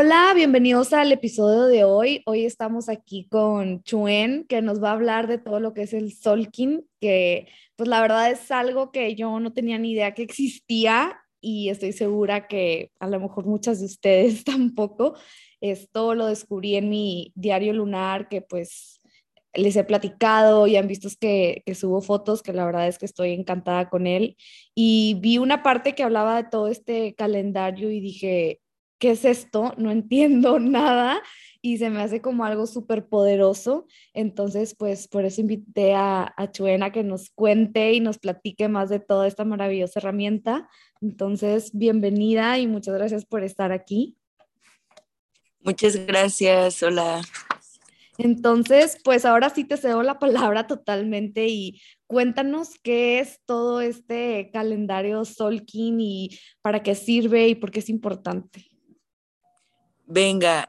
Hola, bienvenidos al episodio de hoy. Hoy estamos aquí con Chuen, que nos va a hablar de todo lo que es el Solkin, que pues la verdad es algo que yo no tenía ni idea que existía y estoy segura que a lo mejor muchas de ustedes tampoco. Esto lo descubrí en mi diario lunar, que pues les he platicado y han visto que, que subo fotos, que la verdad es que estoy encantada con él. Y vi una parte que hablaba de todo este calendario y dije, ¿qué es esto? No entiendo nada y se me hace como algo súper poderoso. Entonces, pues por eso invité a, a Chuena que nos cuente y nos platique más de toda esta maravillosa herramienta. Entonces, bienvenida y muchas gracias por estar aquí. Muchas gracias, hola. Entonces, pues ahora sí te cedo la palabra totalmente y cuéntanos qué es todo este calendario Solkin y para qué sirve y por qué es importante. Venga,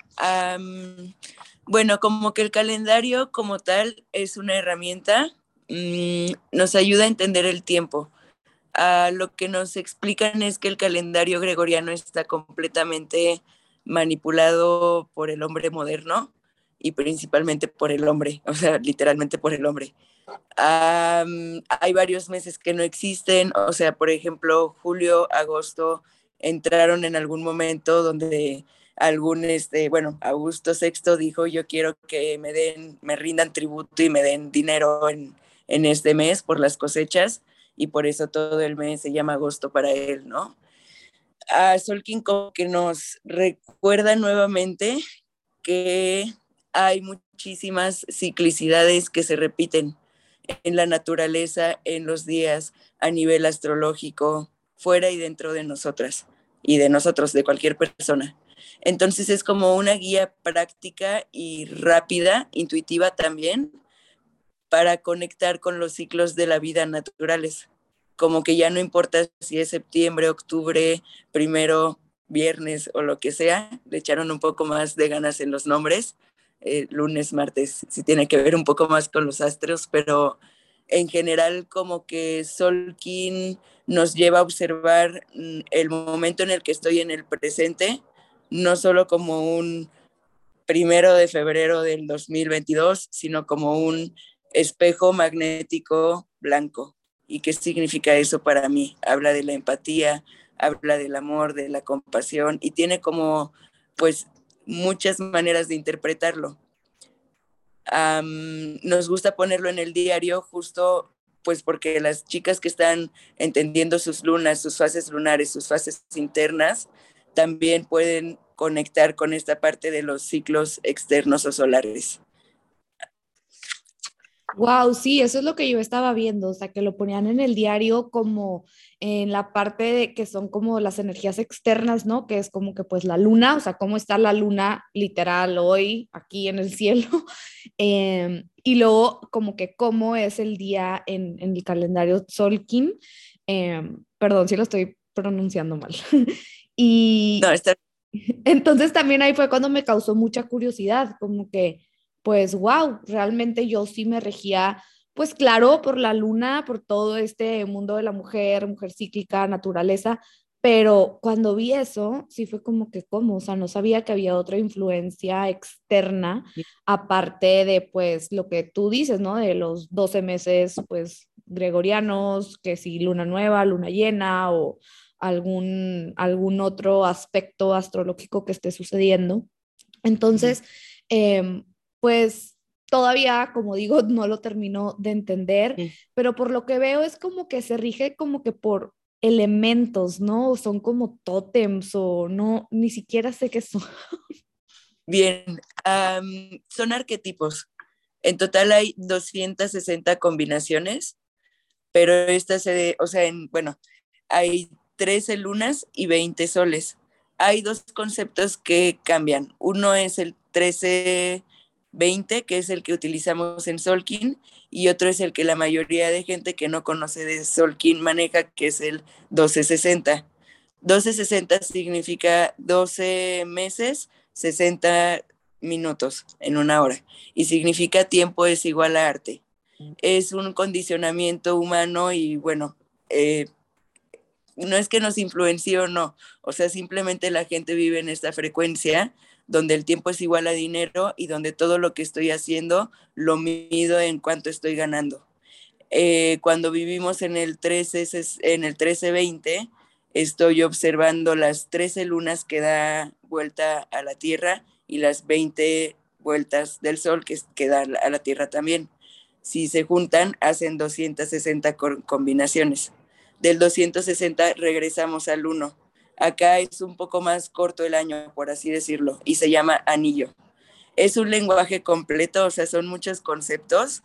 bueno, como que el calendario como tal es una herramienta, mm, nos ayuda a entender el tiempo. Ah, lo que nos explican es que el calendario gregoriano está completamente manipulado por el hombre moderno y principalmente por el hombre, o sea, literalmente por el hombre. hay varios meses que no existen, o sea, por ejemplo, julio, agosto entraron en algún momento donde algún, este, bueno, Augusto VI dijo, yo quiero que me den, me rindan tributo y me den dinero en, en este mes por las cosechas y por eso todo el mes se llama agosto para él, ¿no? A Solkin como que nos recuerda nuevamente que hay muchísimas ciclicidades que se repiten en la naturaleza, en los días, a nivel astrológico, fuera y dentro de nosotras y de nosotros, de cualquier persona. Entonces es como una guía práctica y rápida, intuitiva también, para conectar con los ciclos de la vida naturales. Como que ya no importa si es septiembre, octubre, primero, viernes o lo que sea, le echaron un poco más de ganas en los nombres, eh, lunes, martes, si tiene que ver un poco más con los astros, pero en general como que Solkin nos lleva a observar mm, el momento en el que estoy en el presente no solo como un primero de febrero del 2022, sino como un espejo magnético blanco. ¿Y qué significa eso para mí? Habla de la empatía, habla del amor, de la compasión y tiene como pues muchas maneras de interpretarlo. nos gusta ponerlo en el diario justo pues porque las chicas que están entendiendo sus lunas, sus fases lunares, sus fases internas, también pueden conectar con esta parte de los ciclos externos o solares. Wow, sí, eso es lo que yo estaba viendo, o sea, que lo ponían en el diario como en la parte de que son como las energías externas, ¿no? Que es como que pues la luna, o sea, cómo está la luna literal hoy aquí en el cielo, em, y luego como que cómo es el día en, el calendario Solkin, em, perdón si lo estoy pronunciando mal. Y no, entonces también ahí fue cuando me causó mucha curiosidad, como que, pues, wow, realmente yo sí me regía, pues claro, por la luna, por todo este mundo de la mujer, mujer cíclica, naturaleza, pero cuando vi eso, sí fue como que, ¿cómo? O sea, no sabía que había otra influencia externa, aparte de, pues, lo que tú dices, ¿no? De los 12 meses, pues, gregorianos, que si luna nueva, luna llena o algún, algún otro aspecto astrológico que esté sucediendo. Entonces, em, pues todavía, como digo, no lo termino de entender, pero por lo que veo es como que se rige como que por elementos, ¿no? Son como tótems o no, ni siquiera sé qué son. Bien, son arquetipos. En total hay 260 combinaciones, pero esta se, o sea, en, bueno, hay 13 lunas y 20 soles. Hay dos conceptos que cambian. Uno es el 13-20, que es el que utilizamos en Solkin, y otro es el que la mayoría de gente que no conoce de Solkin maneja, que es el 1260. 1260 significa 12 meses, 60 minutos en una hora, y significa tiempo es igual a arte. Es un condicionamiento humano y bueno, eh, no es que nos influencie o no, o sea, simplemente la gente vive en esta frecuencia donde el tiempo es igual a dinero y donde todo lo que estoy haciendo lo mido en cuánto estoy ganando. Eh, cuando vivimos en el 13, en el 1320, estoy observando las 13 lunas que da vuelta a la Tierra y las 20 vueltas del Sol que, que da a la Tierra también. Si se juntan, hacen 260 combinaciones. Del 260 regresamos al 1 Acá es un poco más corto el año, por así decirlo, y se llama anillo. Es un lenguaje completo, o sea, son muchos conceptos,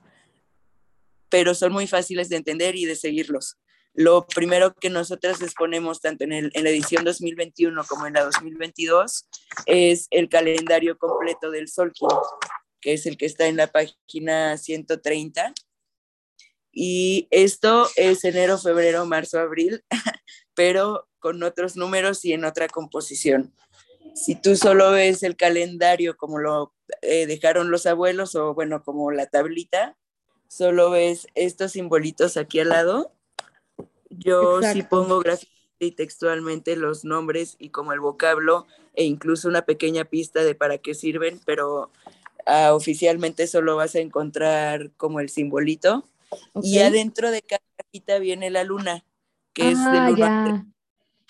pero son muy fáciles de entender y de seguirlos. Lo primero que nosotras exponemos tanto en, en la edición 2021 como en la 2022 es el calendario completo del Solkin, que es el que está en la página 130. Y esto es enero, febrero, marzo, abril, pero con otros números y en otra composición. Si tú solo ves el calendario como lo eh, dejaron los abuelos o bueno, como la tablita, solo ves estos simbolitos aquí al lado. Yo sí pongo gráficamente y textualmente los nombres y como el vocablo e incluso una pequeña pista de para qué sirven, pero ah, oficialmente solo vas a encontrar como el simbolito. Y adentro de cada cajita viene la luna, que es de ah, luna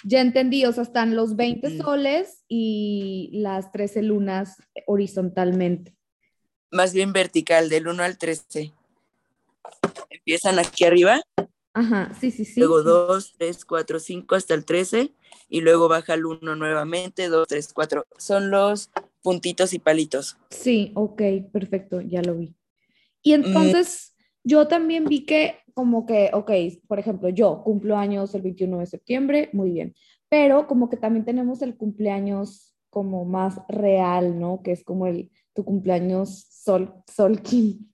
ya entendí, o sea, están los 20 soles y las 13 lunas horizontalmente. Más bien vertical, del 1 al 13. Empiezan aquí arriba. Ajá, sí, sí, sí. Luego 2, 3, 4, 5 hasta el 13 y luego baja el 1 nuevamente, 2, 3, 4. Son los puntitos y palitos. Sí, ok, perfecto, ya lo vi. Y entonces yo también vi que como que, ok, por ejemplo, yo cumplo años el 21 de septiembre, muy bien, pero como que también tenemos el cumpleaños como más real, ¿no? Que es como el, tu cumpleaños sol, solkin.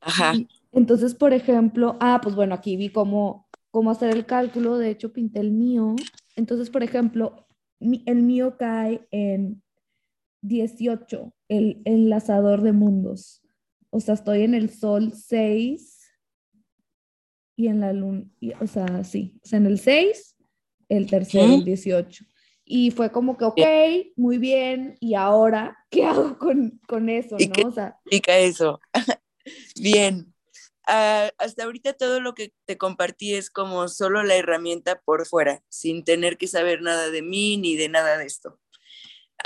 Ajá. entonces, por ejemplo, ah, pues bueno, aquí vi cómo, cómo hacer el cálculo, de hecho pinté el mío. Entonces, por ejemplo, el mío cae en 18, el enlazador de mundos. O sea, estoy en el sol 6 y en la luna, o sea, sí, o sea, en el 6, el tercero, el 18. Y fue como que, ok, muy bien, y ahora, ¿qué hago con, con eso? ¿Y ¿no? o sea, eso? bien. Ah, hasta ahorita todo lo que te compartí es como solo la herramienta por fuera, sin tener que saber nada de mí ni de nada de esto.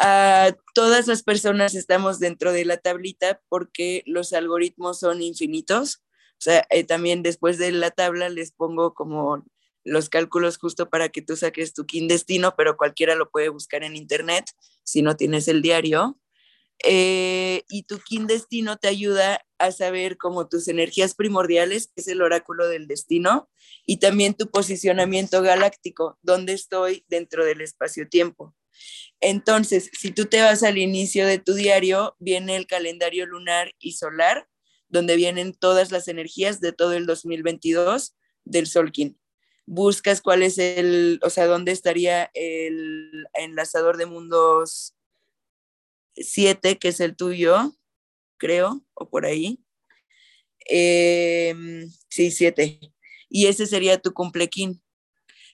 Uh, todas las personas estamos dentro de la tablita porque los algoritmos son infinitos o sea, eh, también después de la tabla les pongo como los cálculos justo para que tú saques tu kin destino, pero cualquiera lo puede buscar en internet si no tienes el diario. Eh, y tu kin destino te ayuda a saber como tus energías primordiales, que es el oráculo del destino, y también tu posicionamiento galáctico, dónde estoy dentro del espacio-tiempo. Entonces, si tú te vas al inicio de tu diario, viene el calendario lunar y solar, donde vienen todas las energías de todo el 2022 del Solkin. Buscas cuál es el, o sea, dónde estaría el enlazador de mundos 7, que es el tuyo, creo, o por ahí. Em, sí, 7. Y ese sería tu cumplequín.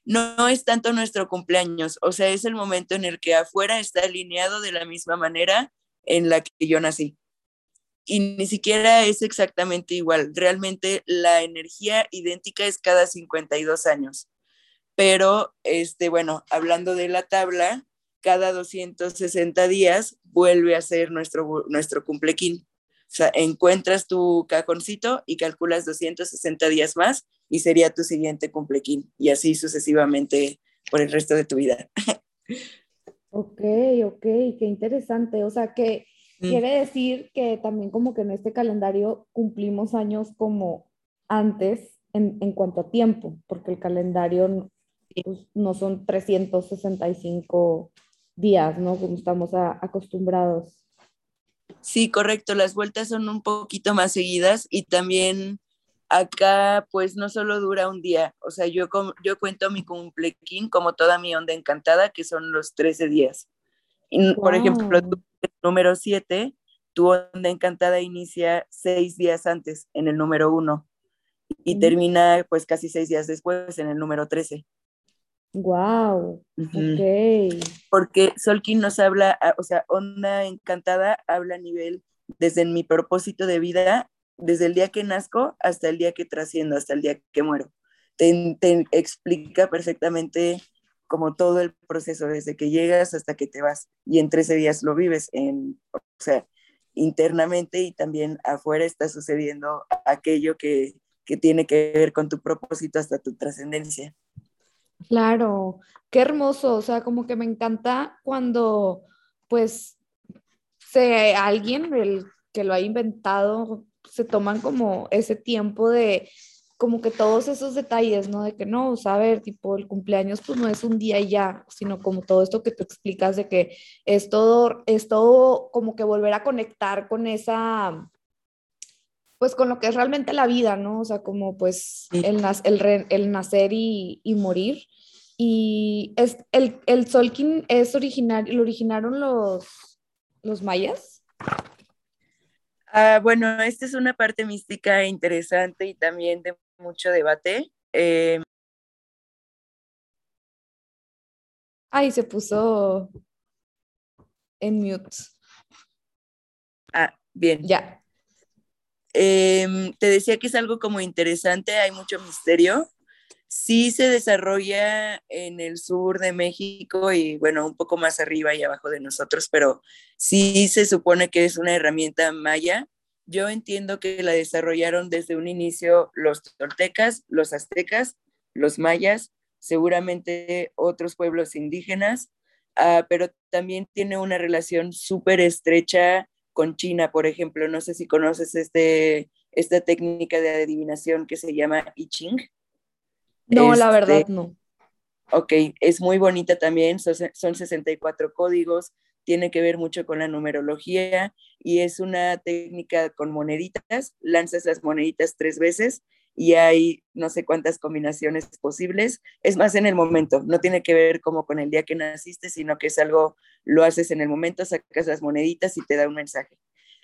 No, es tanto nuestro cumpleaños, o sea, es el momento en el que afuera está alineado de la misma manera en la que yo nací y ni siquiera es exactamente igual. Realmente la energía idéntica es cada 52 años. Pero, este, bueno, hablando de la tabla, cada 260 días vuelve a ser nuestro, nuestro cumplequín. O sea, encuentras tu cajoncito y calculas 260 días más y sería tu siguiente cumplequín. Y así sucesivamente por el resto de tu vida. Ok, ok, qué interesante. O sea que Mm. Quiere decir que también como que en este calendario cumplimos años como antes en, en cuanto a tiempo, porque el calendario pues, no son 365 días, ¿no? Como estamos acostumbrados. Sí, correcto, las vueltas son un poquito más seguidas y también acá pues no solo dura un día, o sea, yo, yo cuento mi cumplequín como toda mi onda encantada, que son los 13 días. Por ejemplo, número 7, tu onda encantada inicia seis días antes en el número 1 y termina pues casi seis días después en el número 13. Wow. Ok. Porque Solkin nos habla, o sea, Onda Encantada habla a nivel desde mi propósito de vida, desde el día que nazco hasta el día que trasciendo, hasta el día que muero. Te, te explica perfectamente como todo el proceso, desde que llegas hasta que te vas. Y en 13 días lo vives, en, o sea, internamente y también afuera está sucediendo aquello que, que tiene que ver con tu propósito hasta tu trascendencia. Claro, qué hermoso, o sea, como que me encanta cuando pues se alguien el que lo ha inventado se toman como ese tiempo de como que todos esos detalles, ¿no? De que no, o sea, a ver, tipo, el cumpleaños pues no es un día y ya, sino como todo esto que tú explicas de que es todo, es todo como que volver a conectar con esa, pues con lo que es realmente la vida, ¿no? O sea, como pues el, el, el, nacer y, y, morir. Y es, el, el Solkin es original, lo originaron los, los mayas. Ah, bueno, esta es una parte mística interesante y también de mucho debate. Eh, Ay, se puso en mute. Ah, bien. Ya. Em, te decía que es algo como interesante, hay mucho misterio. Sí se desarrolla en el sur de México y bueno, un poco más arriba y abajo de nosotros, pero sí se supone que es una herramienta maya yo entiendo que la desarrollaron desde un inicio los toltecas, los aztecas, los mayas, seguramente otros pueblos indígenas, uh, pero también tiene una relación súper estrecha con China, por ejemplo. No sé si conoces este, esta técnica de adivinación que se llama I Ching. No, este, la verdad no. Ok, es muy bonita también, son, son 64 códigos, tiene que ver mucho con la numerología y es una técnica con moneditas, lanzas las moneditas tres veces y hay no sé cuántas combinaciones posibles. Es más en el momento, no tiene que ver como con el día que naciste, sino que es algo, lo haces en el momento, sacas las moneditas y te da un mensaje.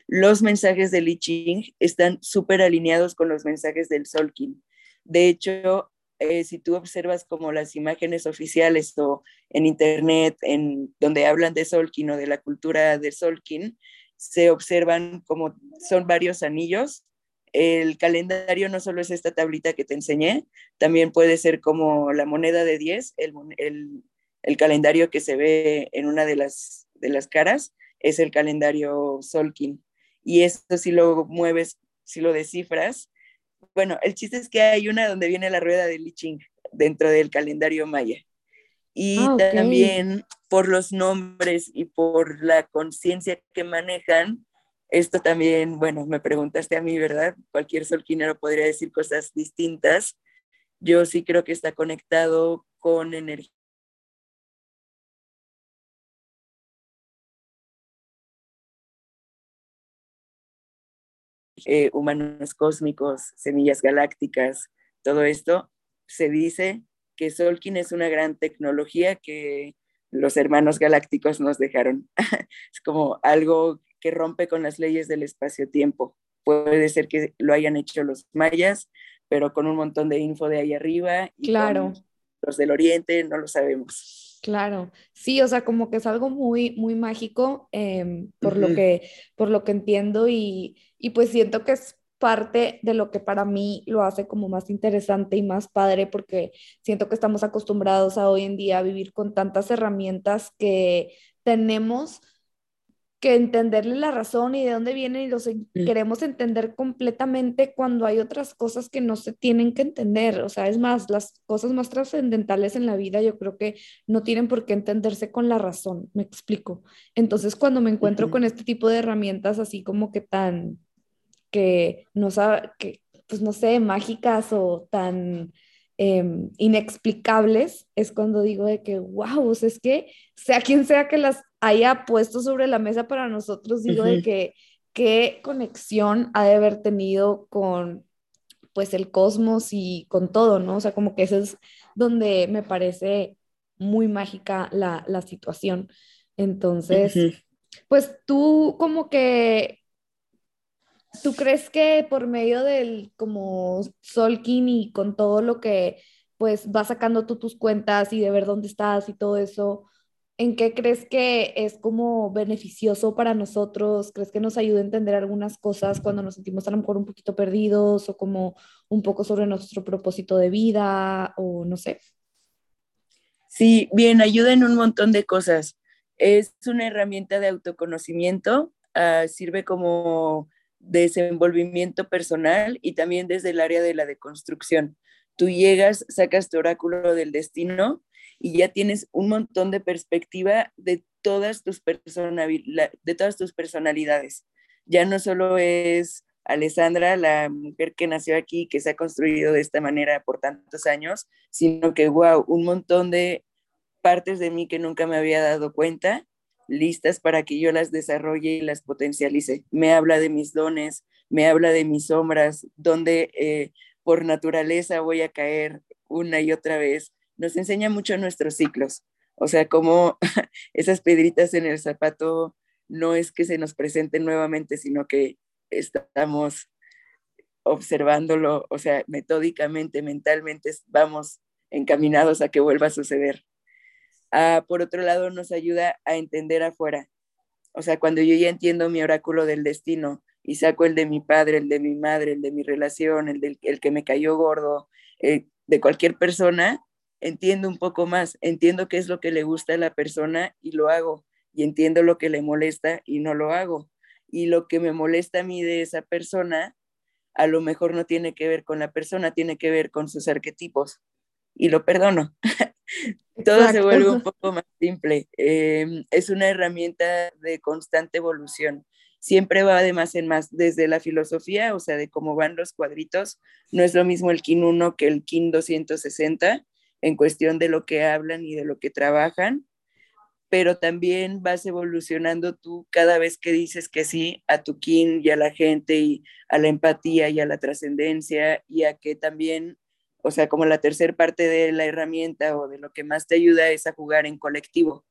Los mensajes del I Ching están súper alineados con los mensajes del Solkin. De hecho, eh, si tú observas como las imágenes oficiales o en internet, en donde hablan de Solkin o de la cultura de Solkin, se observan como son varios anillos. El calendario no solo es esta tablita que te enseñé, también puede ser como la moneda de 10, el, el, el calendario que se ve en una de las, de las caras es el calendario Solkin. Y esto si lo mueves, si lo descifras, bueno, el chiste es que hay una donde viene la rueda de Li Ching dentro del calendario maya. Y ah, también por los nombres y por la conciencia que manejan, esto también, bueno, me preguntaste a mí, ¿verdad? Cualquier solquinero podría decir cosas distintas. Yo sí creo que está conectado con energía Eh, humanos cósmicos, semillas galácticas, todo esto, se dice que Solkin es una gran tecnología que los hermanos galácticos nos dejaron. es como algo que rompe con las leyes del espacio-tiempo. Puede ser que lo hayan hecho los mayas, pero con un montón de info de ahí arriba. Y claro. Los del oriente no lo sabemos. Claro, sí, o sea, como que es algo muy, muy mágico em, por, lo que, por lo que entiendo y, y pues siento que es parte de lo que para mí lo hace como más interesante y más padre porque siento que estamos acostumbrados a hoy en día a vivir con tantas herramientas que tenemos que entenderle la razón y de dónde viene y los queremos entender completamente cuando hay otras cosas que no se tienen que entender. O sea, es más, las cosas más trascendentales en la vida yo creo que no tienen por qué entenderse con la razón, me explico. Entonces, cuando me encuentro con este tipo de herramientas así como que tan, que no sabe, que pues no sé, mágicas o tan em, inexplicables, es cuando digo de que, wow, es que sea quien sea que las haya puesto sobre la mesa para nosotros, digo de que qué conexión ha de haber tenido con pues el cosmos y con todo, ¿no? O sea, como que eso es donde me parece muy mágica la, la situación. Entonces, pues tú como que, ¿tú crees que por medio del como Solkin y con todo lo que pues vas sacando tú tus cuentas y de ver dónde estás y todo eso, ¿en qué crees que es como beneficioso para nosotros? ¿Crees que nos ayuda a entender algunas cosas cuando nos sentimos a lo mejor un poquito perdidos o como un poco sobre nuestro propósito de vida o no sé? Sí, bien, ayuda en un montón de cosas. Es una herramienta de autoconocimiento, uh, sirve como desenvolvimiento personal y también desde el área de la deconstrucción. Tú llegas, sacas tu oráculo del destino y ya tienes un montón de perspectiva de todas tus, personalidades. Ya no solo es Alessandra, la mujer que nació aquí, que se ha construido de esta manera por tantos años, sino que, wow, un montón de partes de mí que nunca me había dado cuenta, listas para que yo las desarrolle y las potencialice. Me habla de mis dones, me habla de mis sombras, donde eh, por naturaleza voy a caer una y otra vez, nos enseña mucho nuestros ciclos. O sea, como esas piedritas en el zapato no es que se nos presenten nuevamente, sino que estamos observándolo, o sea, metódicamente, mentalmente, vamos encaminados a que vuelva a suceder. Ah, por otro lado, nos ayuda a entender afuera. O sea, cuando yo ya entiendo mi oráculo del destino y saco el de mi padre, el de mi madre, el de mi relación, el del el que me cayó gordo, eh, de cualquier persona, entiendo un poco más, entiendo qué es lo que le gusta a la persona y lo hago, y entiendo lo que le molesta y no lo hago. Y lo que me molesta a mí de esa persona, a lo mejor no tiene que ver con la persona, tiene que ver con sus arquetipos. Y lo perdono. Todo se vuelve un poco más simple. Em, es una herramienta de constante evolución. Siempre va de más en más, desde la filosofía, o sea, de cómo van los cuadritos. No es lo mismo el KIN 1 que el KIN 260 en cuestión de lo que hablan y de lo que trabajan, pero también vas evolucionando tú cada vez que dices que sí a tu kin y a la gente y a la empatía y a la trascendencia y a que también, o sea, como la tercera parte de la herramienta o de lo que más te ayuda es a jugar en colectivo.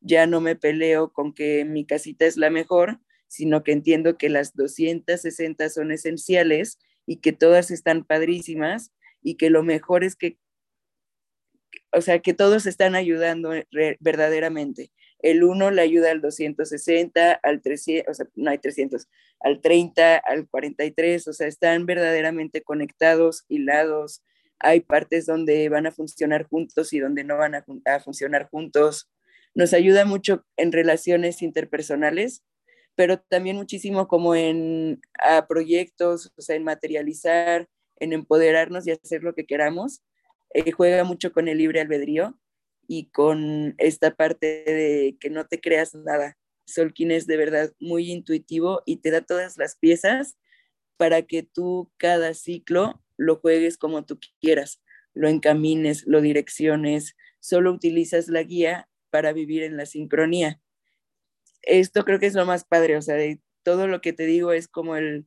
Ya no me peleo con que mi casita es la mejor, sino que entiendo que las 260 son esenciales y que todas están padrísimas y que lo mejor es que o sea, que todos están ayudando verdaderamente. El 1 le ayuda al 260, al 300, o sea, no hay 300, al 30, al 43, o sea, están verdaderamente conectados, hilados. Hay partes donde van a funcionar juntos y donde no van a, funcionar juntos. Nos ayuda mucho en relaciones interpersonales, pero también muchísimo como en proyectos, o sea, en materializar, en empoderarnos y hacer lo que queramos eh, juega mucho con el libre albedrío y con esta parte de que no te creas nada. Solkin es de verdad muy intuitivo y te da todas las piezas para que tú cada ciclo lo juegues como tú quieras, lo encamines, lo direcciones, solo utilizas la guía para vivir en la sincronía. Esto creo que es lo más padre, o sea, de todo lo que te digo es como el,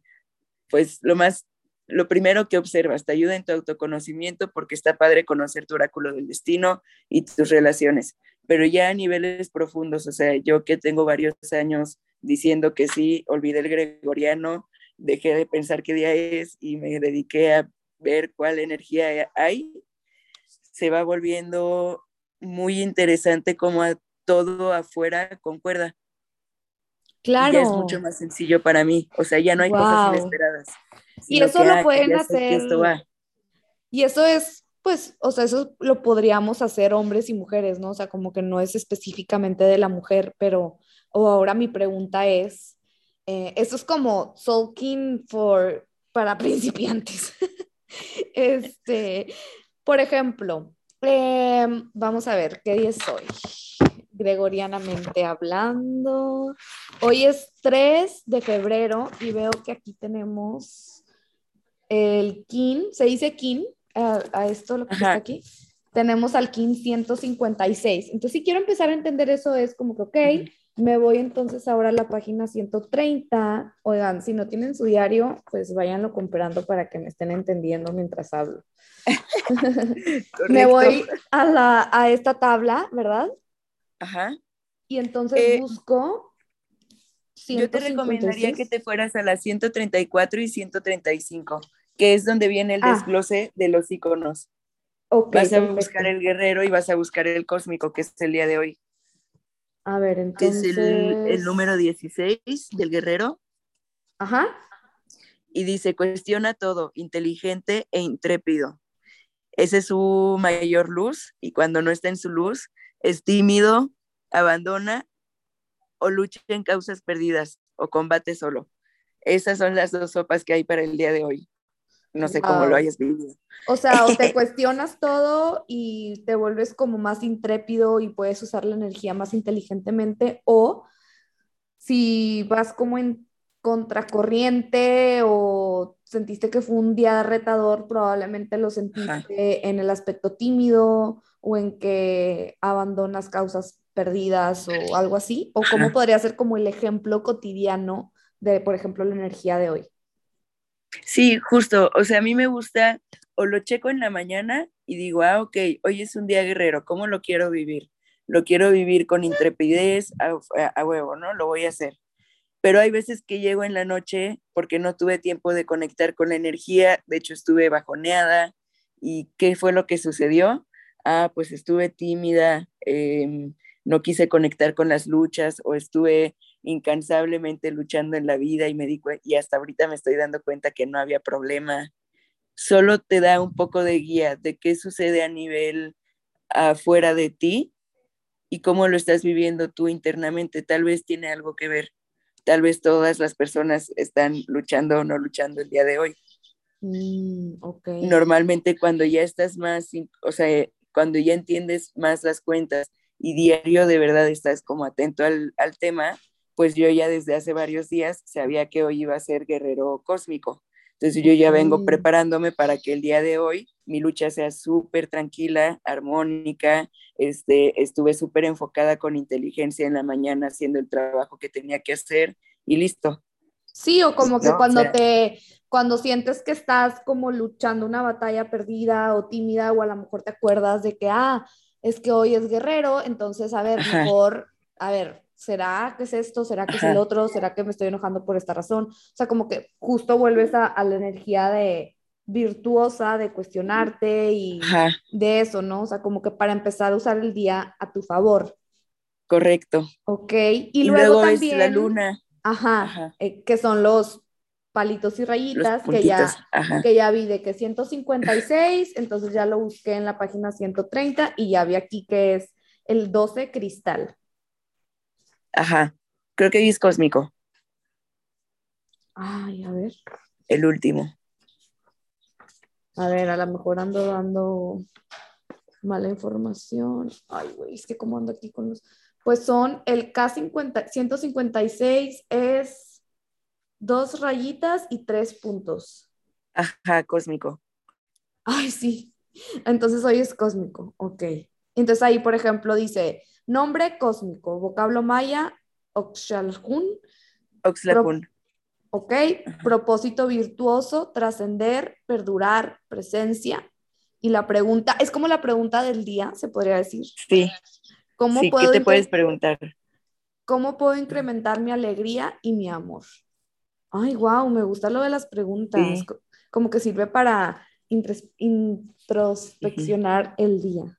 pues lo más lo primero que observas, te ayuda en tu autoconocimiento porque está padre conocer tu oráculo del destino y tus relaciones, pero ya a niveles profundos, o sea, yo que tengo varios años diciendo que sí, olvidé el gregoriano, dejé de pensar qué día es y me dediqué a ver cuál energía hay, se va volviendo muy interesante como a todo afuera concuerda. Claro. Ya es mucho más sencillo para mí, o sea, ya no hay cosas inesperadas y eso lo pueden hacer. Y eso es, pues, o sea, eso lo podríamos hacer hombres y mujeres, ¿no? O sea, como que no es específicamente de la mujer, pero, o ahora mi pregunta es, eh, eso es como sulking for, para principiantes. este, por ejemplo, em, vamos a ver, ¿qué día es hoy? Gregorianamente hablando. Hoy es 3 de febrero y veo que aquí tenemos el KIN, se dice KIN a, esto lo que está aquí. Tenemos al KIN 156. Entonces, si quiero empezar a entender eso, es como que, ok, me voy entonces ahora a la página 130. Oigan, si no tienen su diario, pues váyanlo comprando para que me estén entendiendo mientras hablo. me voy a, la, a esta tabla, ¿verdad? Ajá. Y entonces eh, busco. Yo te recomendaría que te fueras a las 134 y 135 que es donde viene el ah. desglose de los iconos. vas a buscar el guerrero y vas a buscar el cósmico, que es el día de hoy. A ver, entonces. Es el, número 16 del guerrero. Ajá. Y dice, cuestiona todo, inteligente e intrépido. Esa es su mayor luz y cuando no está en su luz, es tímido, abandona o lucha en causas perdidas o combate solo. Esas son las dos sopas que hay para el día de hoy. No sé cómo lo hayas vivido. O sea, o te cuestionas todo y te vuelves como más intrépido y puedes usar la energía más inteligentemente, o si vas como en contracorriente o sentiste que fue un día retador, probablemente lo sentiste en el aspecto tímido o en que abandonas causas perdidas o algo así, o cómo podría ser como el ejemplo cotidiano de, por ejemplo, la energía de hoy. Sí, justo, o sea, a mí me gusta, o lo checo en la mañana y digo, ah, ok, hoy es un día guerrero, ¿cómo lo quiero vivir? Lo quiero vivir con intrepidez, a, huevo, ¿no? Lo voy a hacer. Pero hay veces que llego en la noche porque no tuve tiempo de conectar con la energía, de hecho estuve bajoneada. ¿Y qué fue lo que sucedió? Ah, pues estuve tímida, em, no quise conectar con las luchas o estuve incansablemente luchando en la vida y me di y hasta ahorita me estoy dando cuenta que no había problema. Solo te da un poco de guía de qué sucede a nivel afuera de ti y cómo lo estás viviendo tú internamente. Tal vez tiene algo que ver. Tal vez todas las personas están luchando o no luchando el día de hoy. Mm, Normalmente cuando ya estás más, o sea, cuando ya entiendes más las cuentas y diario de verdad estás como atento al, al tema, pues yo ya desde hace varios días sabía que hoy iba a ser guerrero cósmico. Entonces yo ya vengo preparándome para que el día de hoy mi lucha sea súper tranquila, armónica. Este, estuve súper enfocada con inteligencia en la mañana haciendo el trabajo que tenía que hacer y listo. Sí, o como que cuando te, cuando sientes que estás como luchando una batalla perdida o tímida o a lo mejor te acuerdas de que, ah, es que hoy es guerrero, entonces, a ver, mejor, a ver, ¿será que es esto? ¿Será que es el otro? ¿Será que me estoy enojando por esta razón? O sea, como que justo vuelves a, la energía de virtuosa, de cuestionarte y de eso, ¿no? O sea, como que para empezar a usar el día a tu favor. Correcto. Ok, y, luego, también... la luna. Ajá, eh, que son los palitos y rayitas que ya, que ya vi de que 156, entonces ya lo busqué en la página 130 y ya vi aquí que es el 12 cristal. Ajá, creo que es cósmico. Ay, a ver. El último. A ver, a lo mejor ando dando mala información. Ay, güey, es que como ando aquí con los... Pues son el K50, 156 es dos rayitas y tres puntos. Ajá, cósmico. Ay, sí. Entonces hoy es cósmico, ok. Entonces ahí, por ejemplo, dice, Nombre cósmico, vocablo maya. Oxalhun. ok, propósito virtuoso, trascender, perdurar, presencia. Y la pregunta, es como la pregunta del día, se podría decir. Sí. ¿Cómo sí, ¿qué te puedes preguntar? ¿Cómo puedo incrementar mi alegría y mi amor? Ay, wow, me gusta lo de las preguntas. Como que sirve para introspeccionar el día.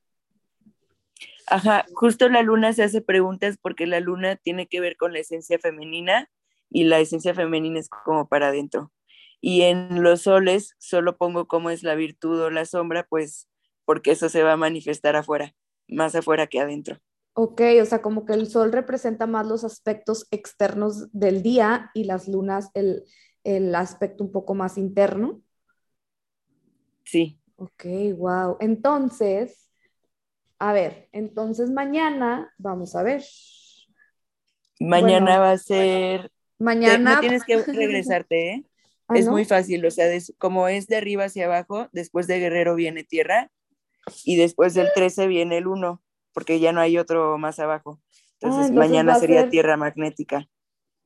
Ajá, justo la luna se hace preguntas porque la luna tiene que ver con la esencia femenina y la esencia femenina es como para adentro. Y en los soles solo pongo cómo es la virtud o la sombra, pues porque eso se va a manifestar afuera, más afuera que adentro. Ok, o sea, como que el sol representa más los aspectos externos del día y las lunas el, el aspecto un poco más interno. Sí. Ok, wow. Entonces, a ver, entonces mañana vamos a ver. Mañana va a ser. Mañana. no tienes que regresarte, ¿eh? Ah, es muy fácil, o sea, como es de arriba hacia abajo, después de Guerrero viene Tierra y después del 13 viene el 1, porque ya no hay otro más abajo. Entonces, ah, mañana sería Tierra magnética.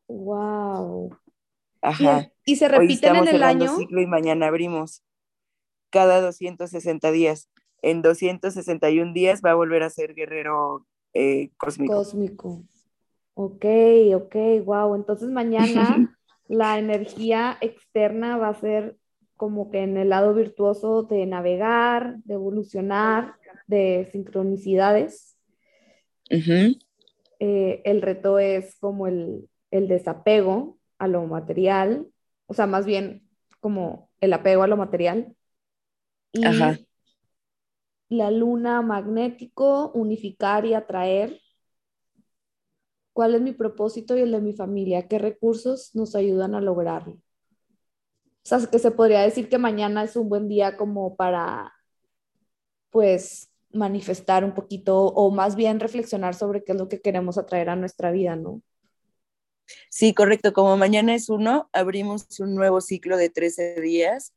Wow. Ajá. ¿Y, se repiten en el año? Ciclo y mañana abrimos cada 260 días en 261 días va a volver a ser guerrero eh, cósmico. Cósmico. Ok, ok, wow. Entonces mañana la energía externa va a ser como que en el lado virtuoso de navegar, de evolucionar, de sincronicidades. Eh, el reto es como el, el desapego a lo material, o sea, más bien como el apego a lo material. Y la luna magnético, unificar y atraer. ¿Cuál es mi propósito y el de mi familia? ¿Qué recursos nos ayudan a lograrlo? O sea, que se podría decir que mañana es un buen día como para, pues, manifestar un poquito o más bien reflexionar sobre qué es lo que queremos atraer a nuestra vida, ¿no? Sí, correcto. Como mañana es uno, abrimos un nuevo ciclo de 13 días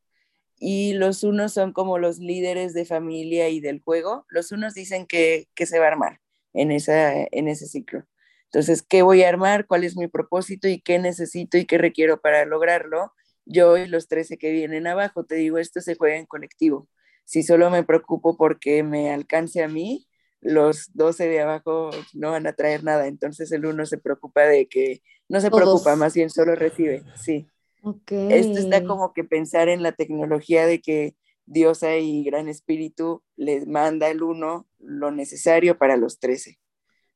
y los unos son como los líderes de familia y del juego. Los unos dicen que, se va a armar en, esa, en ese ciclo. Entonces, ¿qué voy a armar? ¿Cuál es mi propósito y qué necesito y qué requiero para lograrlo? Yo y los 13 que vienen abajo, te digo, esto se juega en colectivo. Si solo me preocupo porque me alcance a mí, los 12 de abajo no van a traer nada. Entonces el uno se preocupa de que, no se preocupa, más bien solo recibe, sí. Okay. Esto está como que pensar en la tecnología de que Diosa y Gran Espíritu les manda el uno lo necesario para los 13.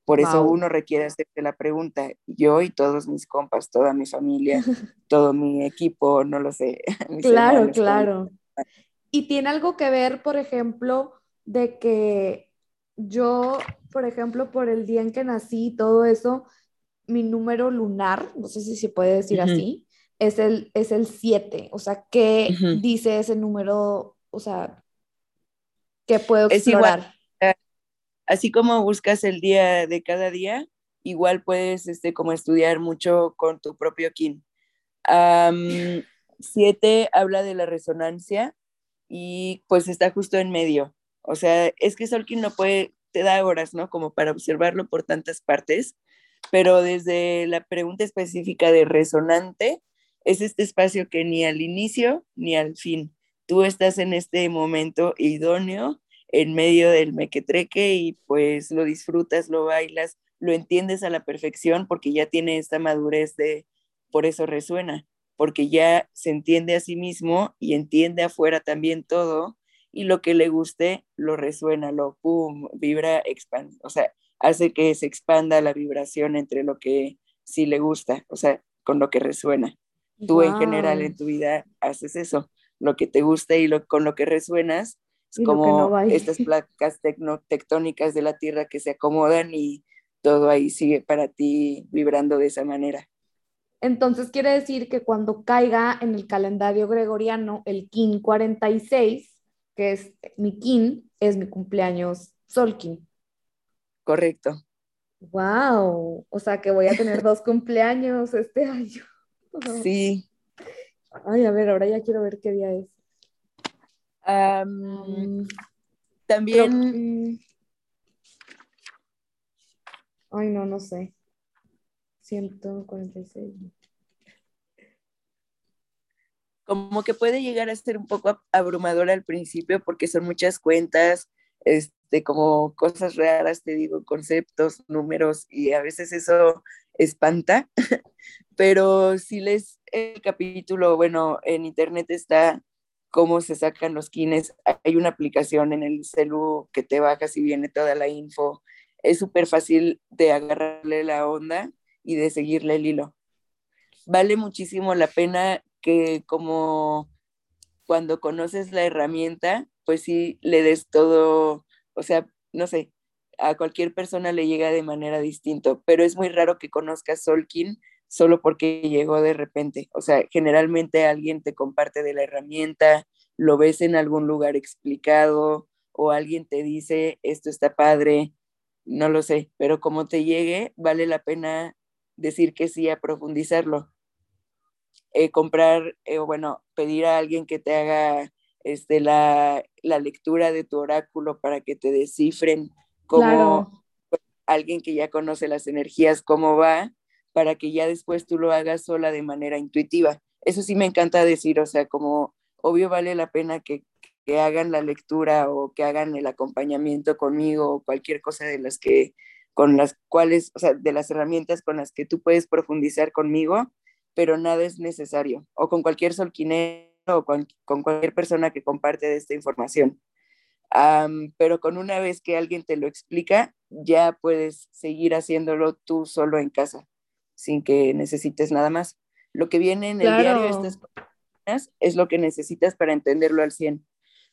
Por eso uno requiere hacerte la pregunta. Yo y todos mis compas, toda mi familia, todo mi equipo, no lo sé. Claro, claro. Y tiene algo que ver, por ejemplo, de que yo, por ejemplo, por el día en que nací y todo eso, mi número lunar, no sé si se puede decir así, es el, es el 7. O sea, ¿qué dice ese número? O sea, ¿qué puedo explorar? Así como buscas el día de cada día, igual puedes este, como estudiar mucho con tu propio kin. 7 habla de la resonancia y pues está justo en medio. O sea, es que Solkin no puede, te da horas, ¿no? Como para observarlo por tantas partes, pero desde la pregunta específica de resonante, es este espacio que ni al inicio ni al fin. Tú estás en este momento idóneo en medio del mequetreque y pues lo disfrutas, lo bailas, lo entiendes a la perfección porque ya tiene esta madurez de, por eso resuena, porque ya se entiende a sí mismo y entiende afuera también todo y lo que le guste lo resuena, lo pum, vibra, expande, o sea, hace que se expanda la vibración entre lo que sí le gusta, o sea, con lo que resuena. Tú en general en tu vida haces eso, lo que te gusta y lo, con lo que resuenas, es como estas placas tectónicas de la Tierra que se acomodan y todo ahí sigue para ti vibrando de esa manera. Entonces quiere decir que cuando caiga en el calendario gregoriano el KIN 46, que es mi kin, es mi cumpleaños Solkin. Correcto. Wow, o sea que voy a tener dos cumpleaños este año. Sí. Ay, a ver, ahora ya quiero ver qué día es. También. Ay, no, no sé. 146 como que puede llegar a ser un poco abrumador al principio porque son muchas cuentas, este, como cosas raras, te digo, conceptos, números, y a veces eso espanta, pero si les el capítulo, bueno, en internet está cómo se sacan los kines, hay una aplicación en el celu que te bajas y viene toda la info, es súper fácil de agarrarle la onda y de seguirle el hilo. Vale muchísimo la pena que como cuando conoces la herramienta, pues sí le des todo, o sea, no sé, a cualquier persona le llega de manera distinta, pero es muy raro que conozcas Solkin solo porque llegó de repente. O sea, generalmente alguien te comparte de la herramienta, lo ves en algún lugar explicado o alguien te dice, esto está padre, no lo sé, pero como te llegue, vale la pena decir que sí a profundizarlo. Eh, comprar eh, o bueno, pedir a alguien que te haga este, la, la, lectura de tu oráculo para que te descifren como alguien que ya conoce las energías, cómo va, para que ya después tú lo hagas sola de manera intuitiva. Eso sí me encanta decir, o sea, como obvio vale la pena que, que hagan la lectura o que hagan el acompañamiento conmigo o cualquier cosa de las que con las cuales, o sea, de las herramientas con las que tú puedes profundizar conmigo, pero nada es necesario. O con cualquier solquinero o con, cualquier persona que comparte de esta información. pero con una vez que alguien te lo explica, ya puedes seguir haciéndolo tú solo en casa, sin que necesites nada más. Lo que viene en el diario estas es lo que necesitas para entenderlo al 100.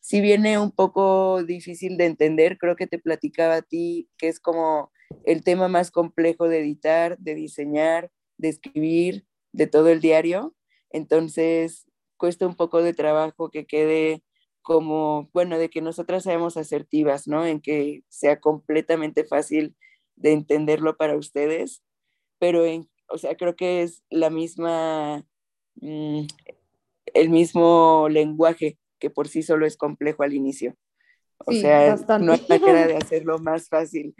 Si viene un poco difícil de entender, creo que te platicaba a ti que es como el tema más complejo de editar, de diseñar, de escribir, de todo el diario. Entonces, cuesta un poco de trabajo que quede como, bueno, de que nosotras seamos asertivas, ¿no? En que sea completamente fácil de entenderlo para ustedes, pero en, o sea, creo que es la misma, mm, el mismo lenguaje que por sí solo es complejo al inicio. O sea, no hay manera de hacerlo más fácil.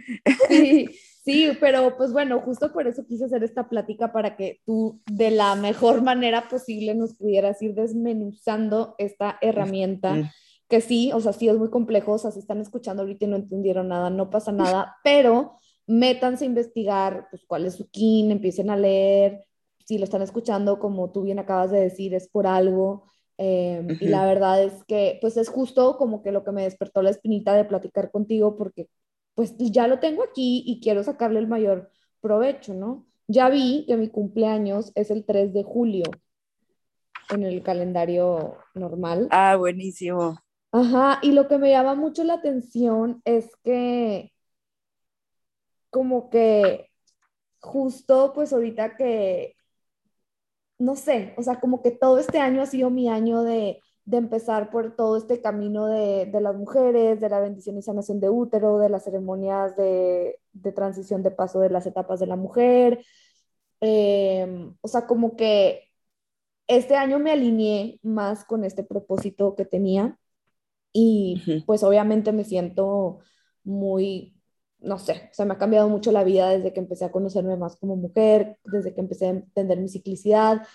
Sí, sí, pero pues bueno, justo por eso quise hacer esta plática para que tú de la mejor manera posible nos pudieras ir desmenuzando esta herramienta. Que sí, o sea, sí es muy complejo, o sea, si están escuchando ahorita y no entendieron nada, no pasa nada, pero métanse a investigar, pues cuál es su kin, empiecen a leer, si lo están escuchando, como tú bien acabas de decir, es por algo. Em, y la verdad es que, pues es justo como que lo que me despertó la espinita de platicar contigo, porque pues ya lo tengo aquí y quiero sacarle el mayor provecho, ¿no? Ya vi que mi cumpleaños es el 3 de julio en el calendario normal. Ah, buenísimo. Ajá, y lo que me llama mucho la atención es que como que justo pues ahorita que no sé, o sea, como que todo este año ha sido mi año de, empezar por todo este camino de, las mujeres, de la bendición y sanación de útero, de las ceremonias de, transición de paso de las etapas de la mujer. Em, o sea, como que este año me alineé más con este propósito que tenía y pues obviamente me siento muy no sé, o sea, me ha cambiado mucho la vida desde que empecé a conocerme más como mujer, desde que empecé a entender mi ciclicidad,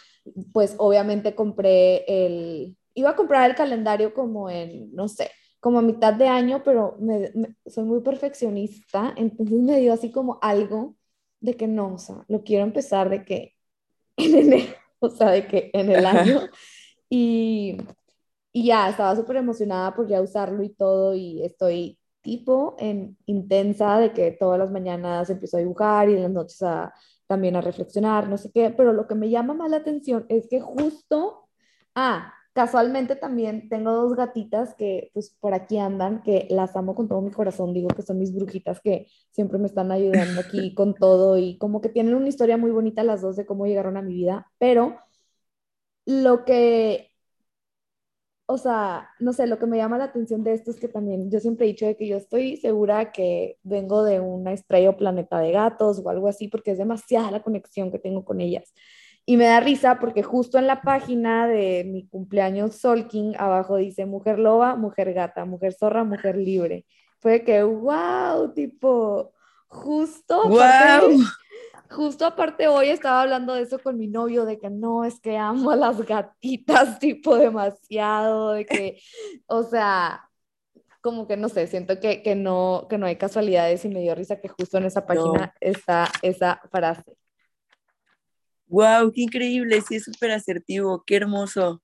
pues obviamente compré el, iba a comprar el calendario como en, no sé, como a mitad de año, pero me, soy muy perfeccionista, entonces me dio así como algo de que no, o sea, lo quiero empezar de que en enero, o sea, de que en el año, y, y ya, estaba súper emocionada por ya usarlo y todo, y estoy tipo en intensa de que todas las mañanas empiezo a dibujar y en las noches a, también a reflexionar, no sé qué, pero lo que me llama más la atención es que justo, ah, casualmente también tengo dos gatitas que pues por aquí andan, que las amo con todo mi corazón, digo que son mis brujitas que siempre me están ayudando aquí con todo y como que tienen una historia muy bonita las dos de cómo llegaron a mi vida, pero lo que o sea, no sé, lo que me llama la atención de esto es que también yo siempre he dicho de que yo estoy segura que vengo de una estrella o planeta de gatos o algo así, porque es demasiada la conexión que tengo con ellas. Y me da risa porque justo en la página de mi cumpleaños Solking, abajo dice mujer loba, mujer gata, mujer zorra, mujer libre. Fue que, wow, tipo, justo. Wow justo aparte hoy estaba hablando de eso con mi novio, de que no, es que amo a las gatitas, tipo demasiado, de que, o sea, como que no sé, siento que, que, no, que no hay casualidades y me dio risa que justo en esa página está esa frase. Wow, qué increíble, sí, es súper asertivo, qué hermoso.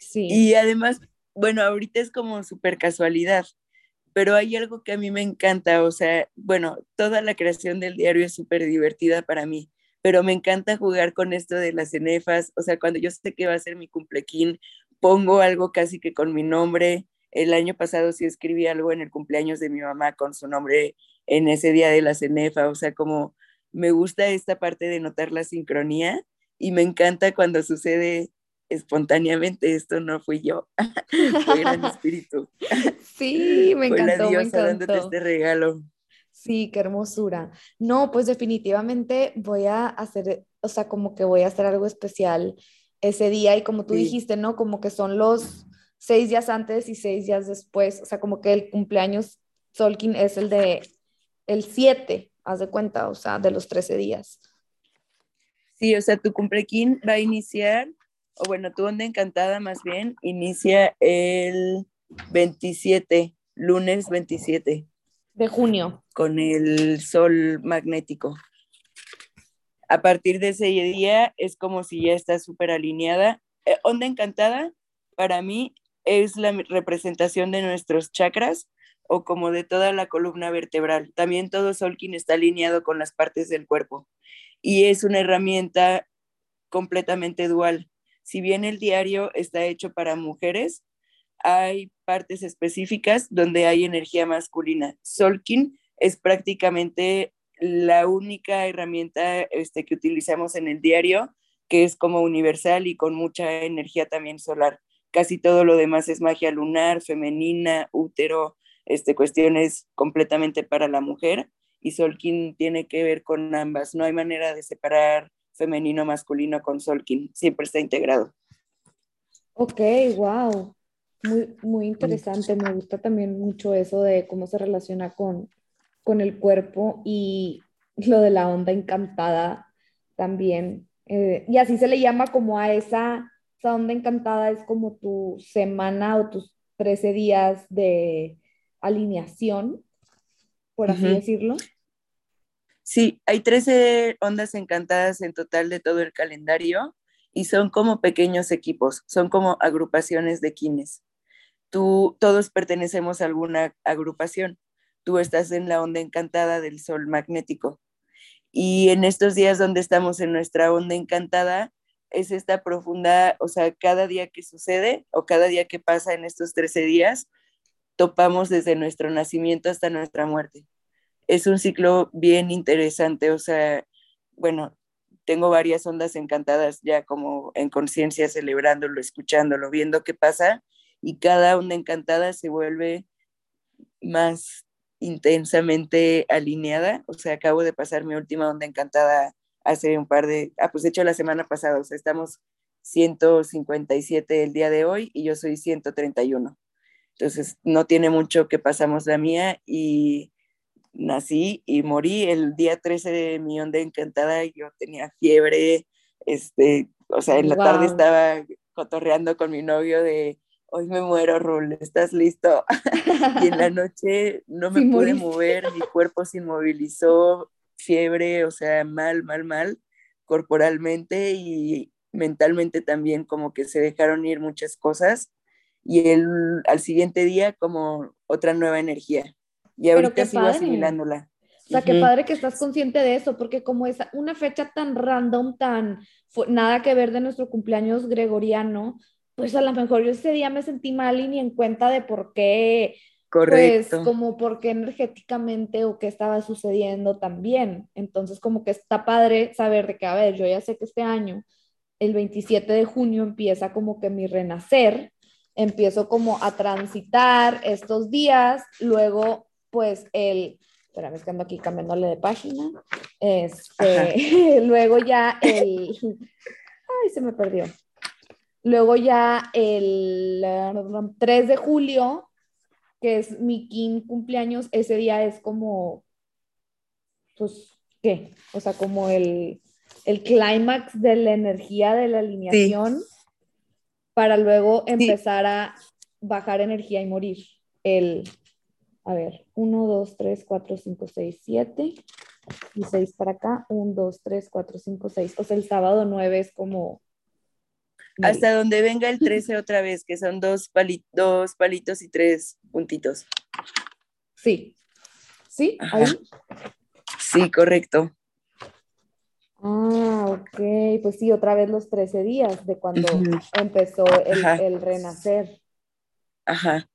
Sí. Y además, bueno, ahorita es como súper casualidad, pero hay algo que a mí me encanta, o sea, bueno, toda la creación del diario es súper divertida para mí, pero me encanta jugar con esto de las cenefas, o sea, cuando yo sé que va a ser mi cumplequín, pongo algo casi que con mi nombre. El año pasado sí escribí algo en el cumpleaños de mi mamá con su nombre en ese día de la cenefa, o sea, como me gusta esta parte de notar la sincronía y me encanta cuando sucede espontáneamente, esto no fui yo, fue el espíritu. Sí, me encantó. Fue la dándote este regalo. Sí, qué hermosura. No, pues definitivamente voy a hacer, o sea, como que voy a hacer algo especial ese día y como tú dijiste, ¿no? Como que son los seis días antes y seis días después, o sea, como que el cumpleaños Solkin es el de el 7, haz de cuenta, o sea, de los 13 días. Sí, o sea, tu cumpleaños va a iniciar o bueno, tu onda encantada más bien, inicia el 27, lunes 27. De junio. Con el sol magnético. A partir de ese día es como si ya está súper alineada. Eh, onda encantada para mí es la representación de nuestros chakras o como de toda la columna vertebral. También todo Solkin está alineado con las partes del cuerpo y es una herramienta completamente dual. Si bien el diario está hecho para mujeres, hay partes específicas donde hay energía masculina. Solkin es prácticamente la única herramienta este, que utilizamos en el diario, que es como universal y con mucha energía también solar. Casi todo lo demás es magia lunar, femenina, útero, este, cuestiones completamente para la mujer y Solkin tiene que ver con ambas. No hay manera de separar femenino masculino con Solkin, siempre está integrado. Ok, wow. Muy, muy interesante. Me gusta también mucho eso de cómo se relaciona con, con el cuerpo y lo de la onda encantada también. Eh, y así se le llama como a esa, esa onda encantada, es como tu semana o tus 13 días de alineación, por así decirlo. Sí, hay 13 ondas encantadas en total de todo el calendario y son como pequeños equipos, son como agrupaciones de quines. Tú, todos pertenecemos a alguna agrupación. Tú estás en la onda encantada del sol magnético. Y en estos días donde estamos en nuestra onda encantada, es esta profunda, o sea, cada día que sucede o cada día que pasa en estos 13 días, topamos desde nuestro nacimiento hasta nuestra muerte. Es un ciclo bien interesante, o sea, bueno, tengo varias ondas encantadas ya como en conciencia, celebrándolo, escuchándolo, viendo qué pasa, y cada onda encantada se vuelve más intensamente alineada. O sea, acabo de pasar mi última onda encantada hace un par de, ah, pues de hecho la semana pasada, o sea, estamos 157 el día de hoy y yo soy 131. Entonces, no tiene mucho que pasamos la mía y nací y morí el día 13 de mi onda encantada. Yo tenía fiebre, este, o sea, en la tarde estaba cotorreando con mi novio de hoy me muero, Rul, ¿estás listo? y en la noche no me pude mover, mi cuerpo se inmovilizó, fiebre, o sea, mal, mal, mal, corporalmente y mentalmente también como que se dejaron ir muchas cosas y el, al siguiente día como otra nueva energía. Y ahorita sigo asimilándola. O sea, qué padre que estás consciente de eso, porque como es una fecha tan random, tan nada que ver de nuestro cumpleaños gregoriano, pues a lo mejor yo ese día me sentí mal y ni en cuenta de por qué, pues, Correcto. pues como por qué energéticamente o qué estaba sucediendo también. Entonces como que está padre saber de que, a ver, yo ya sé que este año, el 27 de junio empieza como que mi renacer, empiezo como a transitar estos días, luego pues el, espérame, que ando aquí cambiándole de página, este, luego ya el, ay, se me perdió, luego ya el 3 de julio, que es mi quin cumpleaños, ese día es como, pues, ¿qué? O sea, como el, el clímax de la energía de la alineación para luego empezar a bajar energía y morir. El, a ver, 1, 2, 3, 4, 5, 6, 7 y 6 para acá, 1, 2, 3, 4, 5, 6. O sea, el sábado 9 es como... Hasta donde venga el 13 otra vez, que son dos, dos palitos y tres puntitos. Sí. ¿Sí? ¿Ahí? Sí, correcto. Ah, ok, pues sí, otra vez los 13 días de cuando empezó el, renacer. Ajá.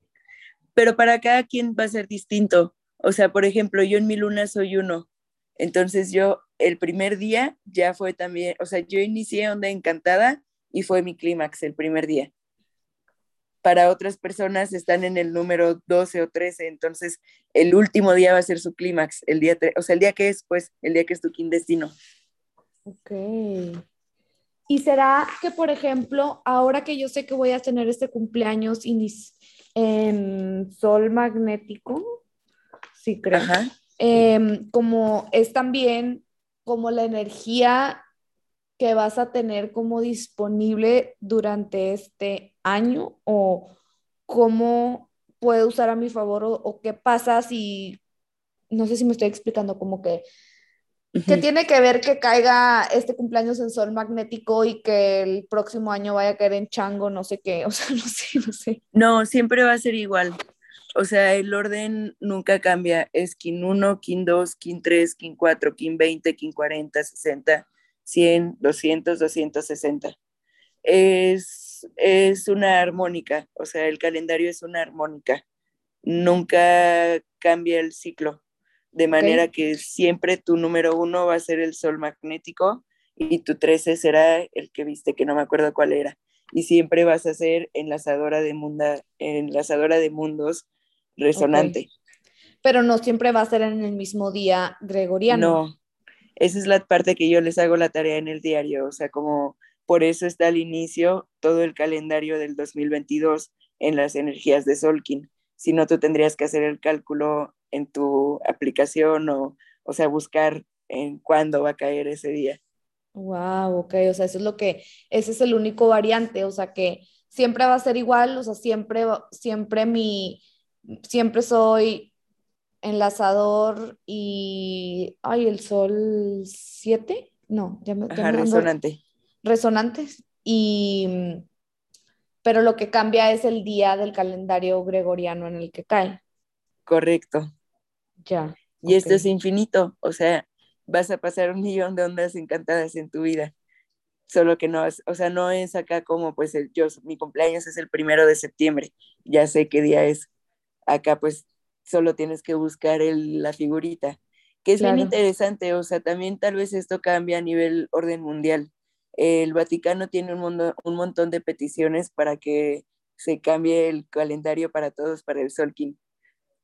Pero para cada quien va a ser distinto. O sea, por ejemplo, yo en mi luna soy uno. Entonces yo el primer día ya fue también, o sea, yo inicié Onda Encantada y fue mi clímax el primer día. Para otras personas están en el número 12 o 13, entonces el último día va a ser su clímax, el día, o sea, el día que es, pues, el día que es tu destino. Ok. ¿Y será que, por ejemplo, ahora que yo sé que voy a tener este cumpleaños en sol magnético, sí creo, em, como es también como la energía que vas a tener como disponible durante este año o cómo puedo usar a mi favor o qué pasa si, no sé si me estoy explicando, como que ¿Qué tiene que ver que caiga este cumpleaños en sol magnético y que el próximo año vaya a caer en chango, no sé qué? O sea, no sé, no sé. No, siempre va a ser igual. O sea, el orden nunca cambia. Es Kin 1, Kin 2, Kin 3, Kin 4, Kin 20, Kin 40, 60, 100, 200, 260. Es, es una armónica, o sea, el calendario es una armónica. Nunca cambia el ciclo de manera que siempre tu número uno va a ser el sol magnético y tu 13 será el que viste, que no me acuerdo cuál era. Y siempre vas a ser enlazadora de, munda, enlazadora de mundos resonante. Pero no siempre va a ser en el mismo día gregoriano. No, esa es la parte que yo les hago la tarea en el diario, o sea, como por eso está al inicio todo el calendario del 2022 en las energías de Solkin. Si no, tú tendrías que hacer el cálculo en tu aplicación o, o sea, buscar en cuándo va a caer ese día. Wow, ok, o sea, eso es lo que, ese es el único variante, o sea, que siempre va a ser igual, o sea, siempre, siempre mi, siempre soy enlazador y, ay, el sol 7, no, ya me... Ajá, resonante. Resonantes, y, pero lo que cambia es el día del calendario gregoriano en el que cae. Correcto. Ya. Y esto es infinito, o sea, vas a pasar un millón de ondas encantadas en tu vida. Solo que no, o sea, no es acá como pues el, yo, mi cumpleaños es el primero de septiembre, ya sé qué día es. Acá pues solo tienes que buscar el, la figurita, que es bien interesante, o sea, también tal vez esto cambia a nivel orden mundial. El Vaticano tiene un, mundo, un montón de peticiones para que se cambie el calendario para todos para el Solkin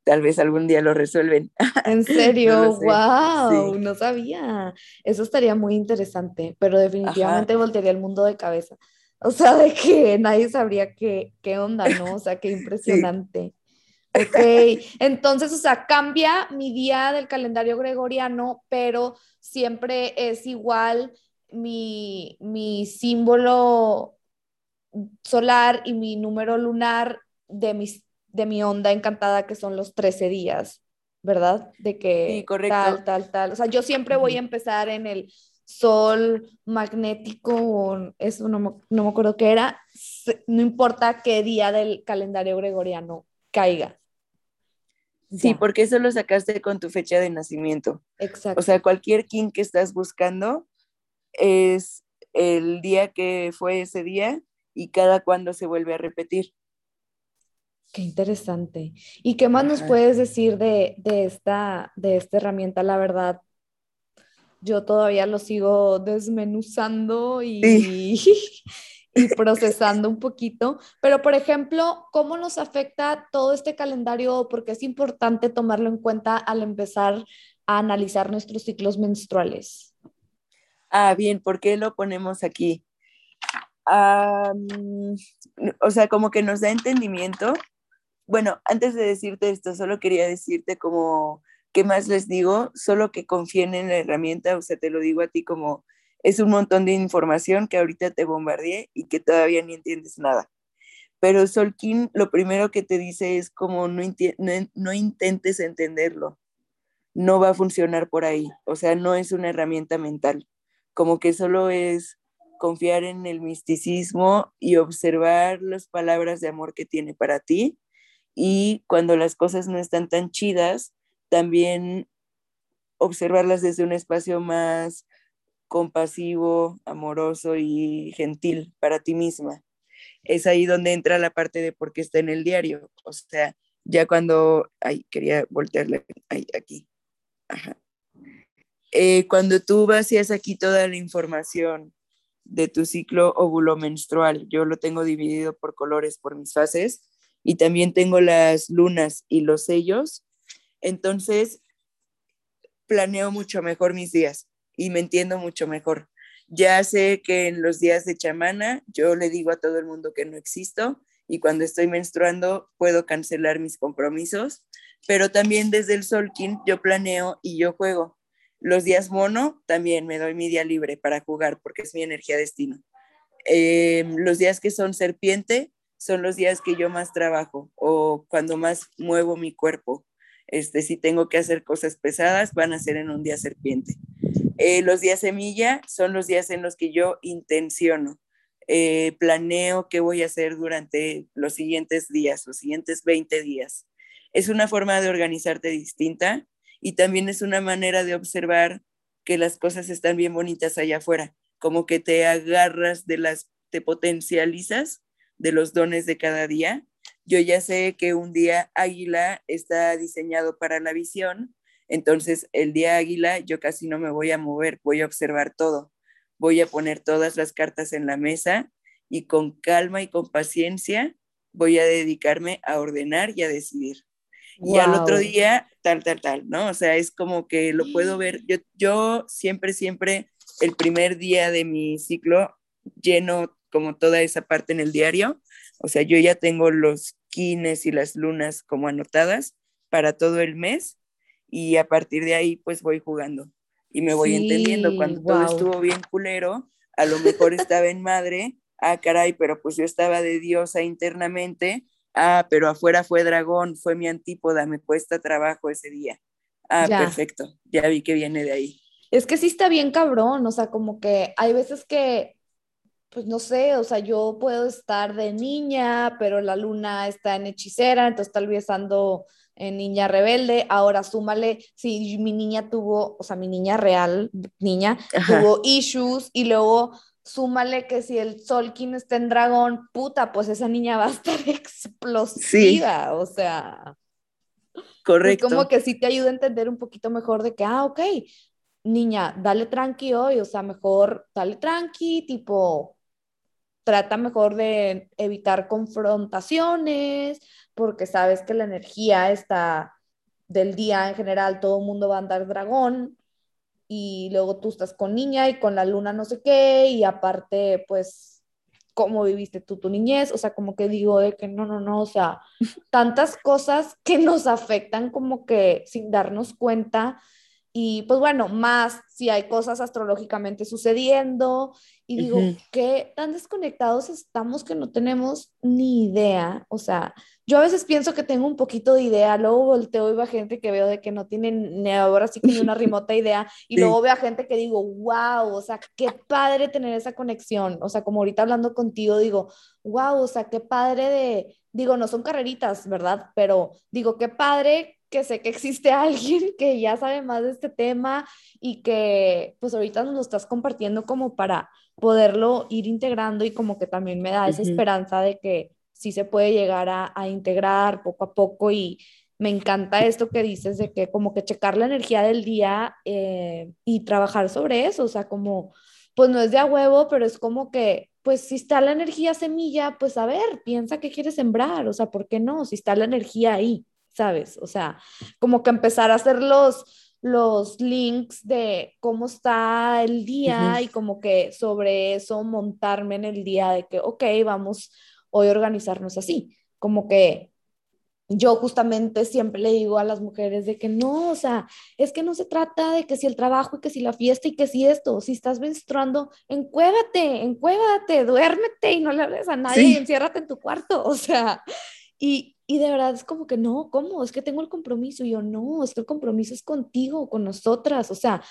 tal vez algún día lo resuelven. En serio, wow, no sabía. Eso estaría muy interesante, pero definitivamente voltearía el mundo de cabeza. O sea, de que nadie sabría qué, qué onda, ¿no? O sea, qué impresionante. Ok, entonces, o sea, cambia mi día del calendario gregoriano, pero siempre es igual mi, mi símbolo solar y mi número lunar de mis de mi onda encantada que son los 13 días, ¿verdad? De que tal, tal, tal. O sea, yo siempre voy a empezar en el sol magnético, eso no, no me acuerdo qué era, no importa qué día del calendario gregoriano caiga. Sí, porque eso lo sacaste con tu fecha de nacimiento. Exacto. O sea, cualquier kin que estás buscando es el día que fue ese día y cada cuando se vuelve a repetir. Qué interesante. ¿Y qué más nos puedes decir de, esta, de esta herramienta? La verdad, yo todavía lo sigo desmenuzando y, y procesando un poquito. Pero, por ejemplo, ¿cómo nos afecta todo este calendario? Porque es importante tomarlo en cuenta al empezar a analizar nuestros ciclos menstruales. Ah, bien, ¿por qué lo ponemos aquí? o sea, como que nos da entendimiento bueno, antes de decirte esto, solo quería decirte como, ¿qué más les digo? Solo que confíen en la herramienta, o sea, te lo digo a ti como, es un montón de información que ahorita te bombardeé y que todavía ni entiendes nada. Pero Solkin lo primero que te dice es como no, no intentes entenderlo, no va a funcionar por ahí, o sea, no es una herramienta mental, como que solo es confiar en el misticismo y observar las palabras de amor que tiene para ti y cuando las cosas no están tan chidas, también observarlas desde un espacio más compasivo, amoroso y gentil para ti misma. Es ahí donde entra la parte de por qué está en el diario. O sea, ya cuando, ay, quería voltearle, ay, aquí. Eh, cuando tú vacías aquí toda la información de tu ciclo óvulo menstrual, yo lo tengo dividido por colores, por mis fases, y también tengo las lunas y los sellos. Entonces, planeo mucho mejor mis días y me entiendo mucho mejor. Ya sé que en los días de chamana yo le digo a todo el mundo que no existo y cuando estoy menstruando puedo cancelar mis compromisos, pero también desde el Solkin yo planeo y yo juego. Los días mono también me doy mi día libre para jugar porque es mi energía destino. Eh, los días que son serpiente, son los días que yo más trabajo o cuando más muevo mi cuerpo. Este, si tengo que hacer cosas pesadas, van a ser en un día serpiente. Eh, los días semilla son los días en los que yo intenciono, eh, planeo qué voy a hacer durante los siguientes días, los siguientes 20 días. Es una forma de organizarte distinta y también es una manera de observar que las cosas están bien bonitas allá afuera, como que te agarras de las, te potencializas de los dones de cada día. Yo ya sé que un día águila está diseñado para la visión, entonces el día águila yo casi no me voy a mover, voy a observar todo, voy a poner todas las cartas en la mesa y con calma y con paciencia voy a dedicarme a ordenar y a decidir. Y al otro día, tal, tal, tal, ¿no? O sea, es como que lo puedo ver. Yo, yo siempre, siempre, el primer día de mi ciclo, lleno como toda esa parte en el diario. O sea, yo ya tengo los quines y las lunas como anotadas para todo el mes y a partir de ahí pues voy jugando y me voy entendiendo. Cuando todo estuvo bien culero, a lo mejor estaba en madre, ah, caray, pero pues yo estaba de diosa internamente, ah, pero afuera fue dragón, fue mi antípoda, me cuesta trabajo ese día. Ah, perfecto, ya vi que viene de ahí. Es que sí está bien cabrón, o sea, como que hay veces que, pues no sé, o sea, yo puedo estar de niña, pero la luna está en hechicera, entonces tal vez ando en niña rebelde, ahora súmale, si mi niña tuvo, o sea, mi niña real, niña, tuvo issues y luego súmale que si el Solkin está en dragón, puta, pues esa niña va a estar explosiva, o sea. Correcto. como que sí te ayuda a entender un poquito mejor de que, ah, ok, niña, dale tranqui hoy, o sea, mejor dale tranqui, tipo, trata mejor de evitar confrontaciones, porque sabes que la energía está del día en general, todo el mundo va a andar dragón, y luego tú estás con niña y con la luna no sé qué, y aparte, pues, cómo viviste tú tu niñez, o sea, como que digo de que no, no, no, o sea, tantas cosas que nos afectan como que sin darnos cuenta. Y pues bueno, más si hay cosas astrológicamente sucediendo y digo, ¿qué tan desconectados estamos que no tenemos ni idea? O sea, yo a veces pienso que tengo un poquito de idea, luego volteo y veo a gente que veo de que no tienen ni ahora sí que ni una remota idea, y luego veo a gente que digo, wow, o sea, qué padre tener esa conexión, o sea, como ahorita hablando contigo, digo, wow, o sea, qué padre de, digo, no son carreritas, ¿verdad? Pero digo, qué padre que sé que existe alguien que ya sabe más de este tema y que pues ahorita nos lo estás compartiendo como para poderlo ir integrando y como que también me da esa esperanza de que sí se puede llegar a, a, integrar poco a poco y me encanta esto que dices de que como que checar la energía del día eh, y trabajar sobre eso, o sea, como, pues no es de a huevo, pero es como que, pues si está la energía semilla, pues a ver, piensa qué quieres sembrar, o sea, ¿por qué no? Si está la energía ahí, ¿sabes? O sea, como que empezar a hacer los, los links de cómo está el día y como que sobre eso montarme en el día de que, ok, vamos hoy organizarnos así, como que yo justamente siempre le digo a las mujeres de que no, o sea, es que no se trata de que si el trabajo y que si la fiesta y que si esto, si estás menstruando, encuévate, encuévate, duérmete y no le hables a nadie y enciérrate en tu cuarto, o sea, y, y de verdad es como que no, ¿cómo? Es que tengo el compromiso. Y yo, no, es que el compromiso es contigo, con nosotras, o sea,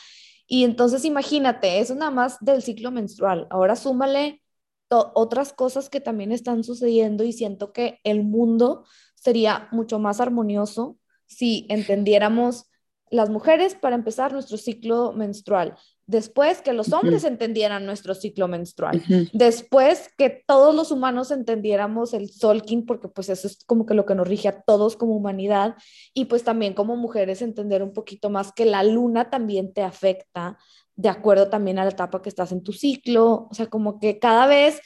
y entonces imagínate, eso nada más del ciclo menstrual. Ahora súmale otras cosas que también están sucediendo y siento que el mundo sería mucho más armonioso si entendiéramos las mujeres para empezar nuestro ciclo menstrual, después que los hombres entendieran nuestro ciclo menstrual, después que todos los humanos entendiéramos el solking, porque pues eso es como que lo que nos rige a todos como humanidad, y pues también como mujeres entender un poquito más que la luna también te afecta de acuerdo también a la etapa que estás en tu ciclo, o sea, como que cada vez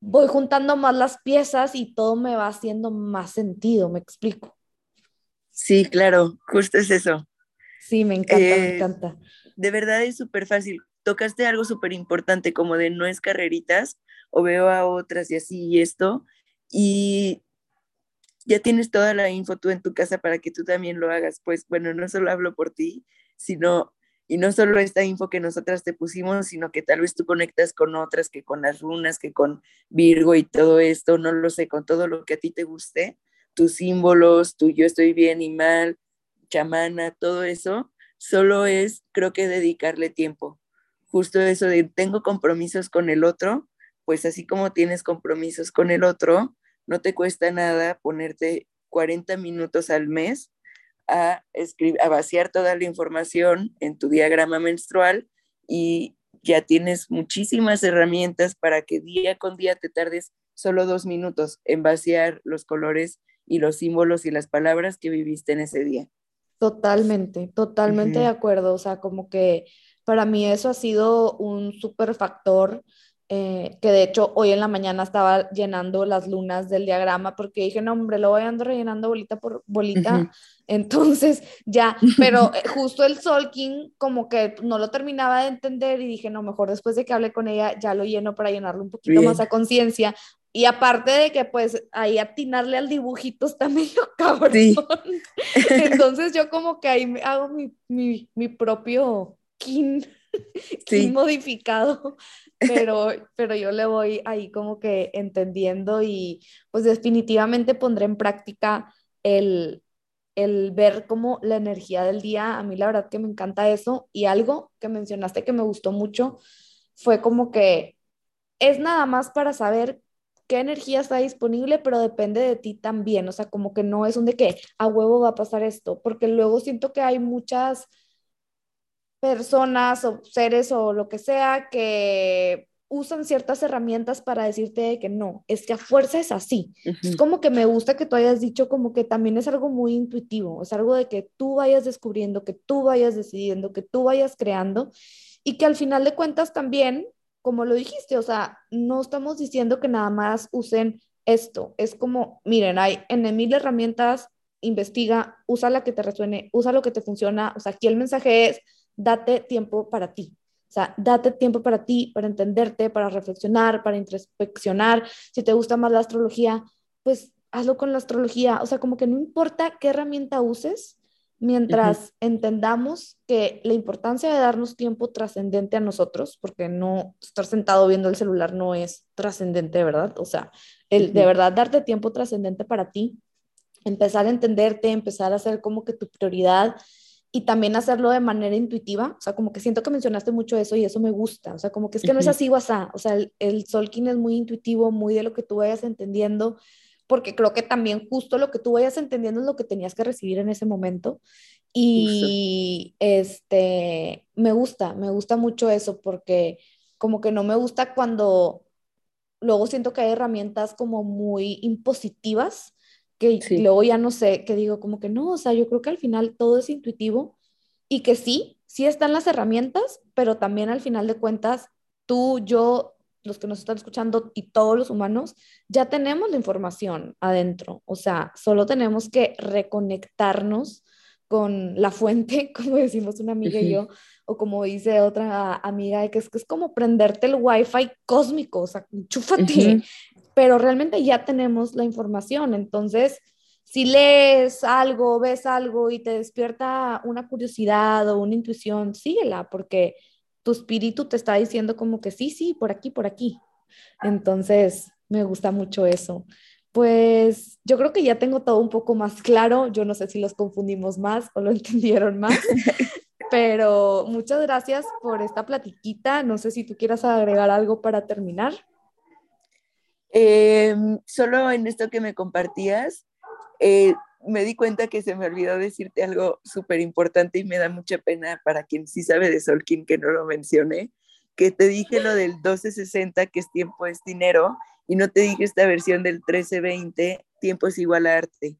voy juntando más las piezas y todo me va haciendo más sentido, me explico. Sí, claro, justo es eso. Sí, me encanta, me eh, encanta. De verdad es súper fácil. Tocaste algo súper importante como de no es carreritas o veo a otras y así y esto. Y ya tienes toda la info tú en tu casa para que tú también lo hagas. Pues bueno, no solo hablo por ti, sino y no solo esta info que nosotras te pusimos, sino que tal vez tú conectas con otras, que con las runas, que con Virgo y todo esto, no lo sé, con todo lo que a ti te guste, tus símbolos, tu yo estoy bien y mal, chamana, todo eso, solo es, creo que dedicarle tiempo. Justo eso de tengo compromisos con el otro, pues así como tienes compromisos con el otro, no te cuesta nada ponerte 40 minutos al mes a, a vaciar toda la información en tu diagrama menstrual y ya tienes muchísimas herramientas para que día con día te tardes solo dos minutos en vaciar los colores y los símbolos y las palabras que viviste en ese día. Totalmente, totalmente de acuerdo. O sea, como que para mí eso ha sido un súper factor eh, que de hecho hoy en la mañana estaba llenando las lunas del diagrama porque dije, no, hombre, lo voy rellenando bolita por bolita. Entonces, ya, pero eh, justo el Solking como que no lo terminaba de entender y dije, no, mejor después de que hable con ella, ya lo lleno para llenarlo un poquito más a conciencia. Y aparte de que pues ahí atinarle al dibujito está medio cabrón. Entonces yo como que ahí hago mi, mi, mi propio kin, kin modificado pero, pero yo le voy ahí como que entendiendo y pues definitivamente pondré en práctica el, el ver como la energía del día. A mí la verdad que me encanta eso y algo que mencionaste que me gustó mucho fue como que es nada más para saber qué energía está disponible, pero depende de ti también, o sea, como que no es un de que a huevo va a pasar esto, porque luego siento que hay muchas personas o seres o lo que sea que usan ciertas herramientas para decirte que no, es que a fuerza es así. Es como que me gusta que tú hayas dicho como que también es algo muy intuitivo, es algo de que tú vayas descubriendo, que tú vayas decidiendo, que tú vayas creando y que al final de cuentas también, como lo dijiste, o sea, no estamos diciendo que nada más usen esto, es como, miren, hay en mil herramientas, investiga, usa la que te resuene, usa lo que te funciona, o sea, aquí el mensaje es date tiempo para ti. O sea, date tiempo para ti, para entenderte, para reflexionar, para introspeccionar. Si te gusta más la astrología, pues hazlo con la astrología. O sea, como que no importa qué herramienta uses, mientras entendamos que la importancia de darnos tiempo trascendente a nosotros, porque no estar sentado viendo el celular no es trascendente, ¿verdad? O sea, el de verdad darte tiempo trascendente para ti, empezar a entenderte, empezar a hacer como que tu prioridad y también hacerlo de manera intuitiva, o sea, como que siento que mencionaste mucho eso y eso me gusta, o sea, como que es que no es así WhatsApp, o sea, el, el Solkin es muy intuitivo, muy de lo que tú vayas entendiendo, porque creo que también justo lo que tú vayas entendiendo es lo que tenías que recibir en ese momento. Y este, me gusta, me gusta mucho eso, porque como que no me gusta cuando luego siento que hay herramientas como muy impositivas que luego ya no sé, que digo como que no, o sea, yo creo que al final todo es intuitivo y que sí, sí están las herramientas, pero también al final de cuentas, tú, yo, los que nos están escuchando y todos los humanos, ya tenemos la información adentro, o sea, solo tenemos que reconectarnos con la fuente, como decimos una amiga y yo, o como dice otra amiga, que es, que es como prenderte el wifi cósmico, o sea, enchúfate, pero realmente ya tenemos la información. Entonces, si lees algo, ves algo y te despierta una curiosidad o una intuición, síguela, porque tu espíritu te está diciendo como que sí, sí, por aquí, por aquí. Entonces, me gusta mucho eso. Pues yo creo que ya tengo todo un poco más claro. Yo no sé si los confundimos más o lo entendieron más, pero muchas gracias por esta platiquita. No sé si tú quieras agregar algo para terminar. Em, solo en esto que me compartías, eh, me di cuenta que se me olvidó decirte algo súper importante y me da mucha pena para quien sí sabe de Solkin que no lo mencioné, que te dije lo del 1260, que es tiempo es dinero, y no te dije esta versión del 1320, tiempo es igual a arte,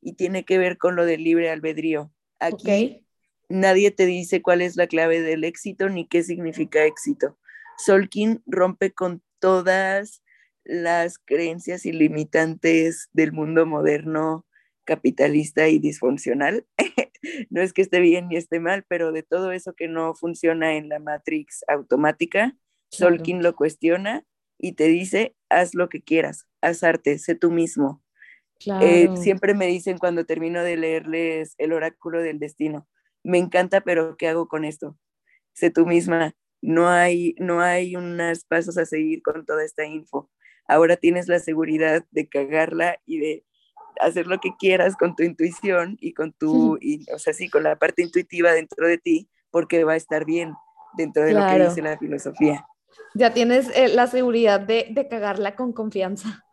y tiene que ver con lo del libre albedrío. Aquí nadie te dice cuál es la clave del éxito ni qué significa éxito. Solkin rompe con todas las creencias ilimitantes del mundo moderno, capitalista y disfuncional. no es que esté bien ni esté mal, pero de todo eso que no funciona en la Matrix automática, Solkin lo cuestiona y te dice, haz lo que quieras, haz arte, sé tú mismo. Eh, siempre me dicen cuando termino de leerles el oráculo del destino, me encanta, pero ¿qué hago con esto? Sé tú misma, no hay, no hay unos pasos a seguir con toda esta info ahora tienes la seguridad de cagarla y de hacer lo que quieras con tu intuición y con tu, o sea, sí, con la parte intuitiva dentro de ti, porque va a estar bien dentro de lo que dice la filosofía. Ya tienes eh, la seguridad de, de cagarla con confianza.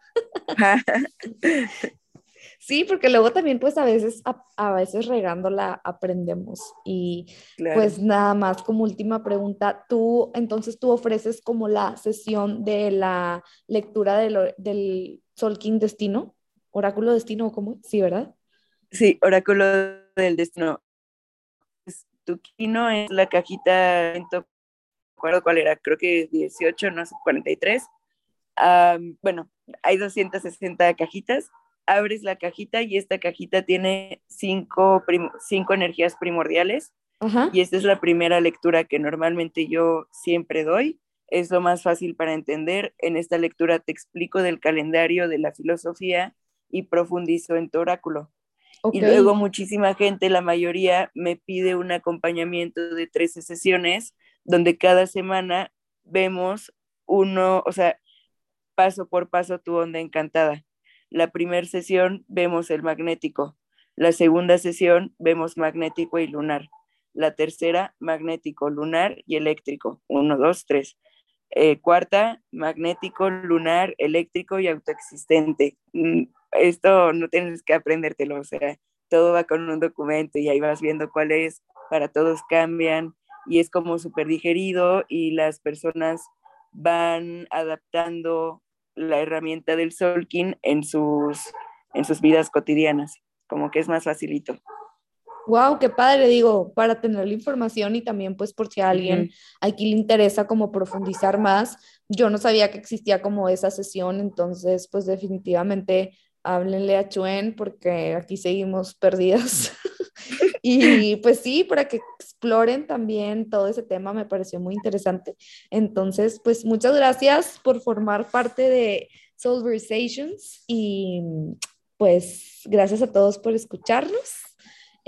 Sí, porque luego también pues a veces, a, veces regándola aprendemos. Y pues nada más como última pregunta, tú entonces tú ofreces como la sesión de la lectura de del Solkin Destino, Oráculo Destino, ¿cómo? Sí, ¿verdad? Sí, Oráculo del Destino. Tu kino es la cajita, no recuerdo cuál era, creo que 18, no sé, 43. bueno, hay 260 cajitas abres la cajita y esta cajita tiene cinco, cinco energías primordiales. Y esta es la primera lectura que normalmente yo siempre doy. Es lo más fácil para entender. En esta lectura te explico del calendario, de la filosofía y profundizo en tu oráculo. Y luego muchísima gente, la mayoría, me pide un acompañamiento de 13 sesiones donde cada semana vemos uno, o sea, paso por paso tu onda encantada. La primera sesión vemos el magnético, la segunda sesión vemos magnético y lunar, la tercera magnético, lunar y eléctrico, uno, dos, tres. Eh, cuarta, magnético, lunar, eléctrico y autoexistente. Mm, esto no tienes que aprendértelo, o sea, todo va con un documento y ahí vas viendo cuál es, para todos cambian y es como súper digerido y las personas van adaptando la herramienta del Solkin en sus, en sus vidas cotidianas, como que es más facilito. Wow, qué padre, digo, para tener la información y también pues por si a alguien aquí le interesa como profundizar más, yo no sabía que existía como esa sesión, entonces pues definitivamente háblenle a Chuen porque aquí seguimos perdidas. y pues sí, para que exploren también todo ese tema me pareció muy interesante. Entonces, pues muchas gracias por formar parte de Solversations y pues gracias a todos por escucharnos.